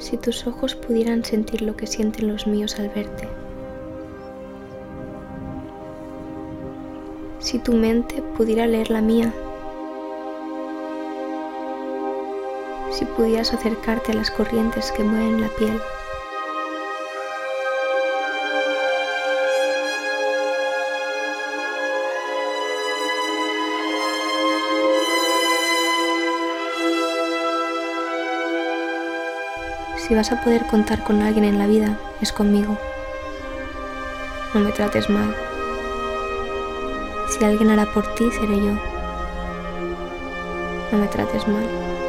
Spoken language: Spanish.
Si tus ojos pudieran sentir lo que sienten los míos al verte. Si tu mente pudiera leer la mía. Si pudieras acercarte a las corrientes que mueven la piel. Si vas a poder contar con alguien en la vida, es conmigo. No me trates mal. Si alguien hará por ti, seré yo. No me trates mal.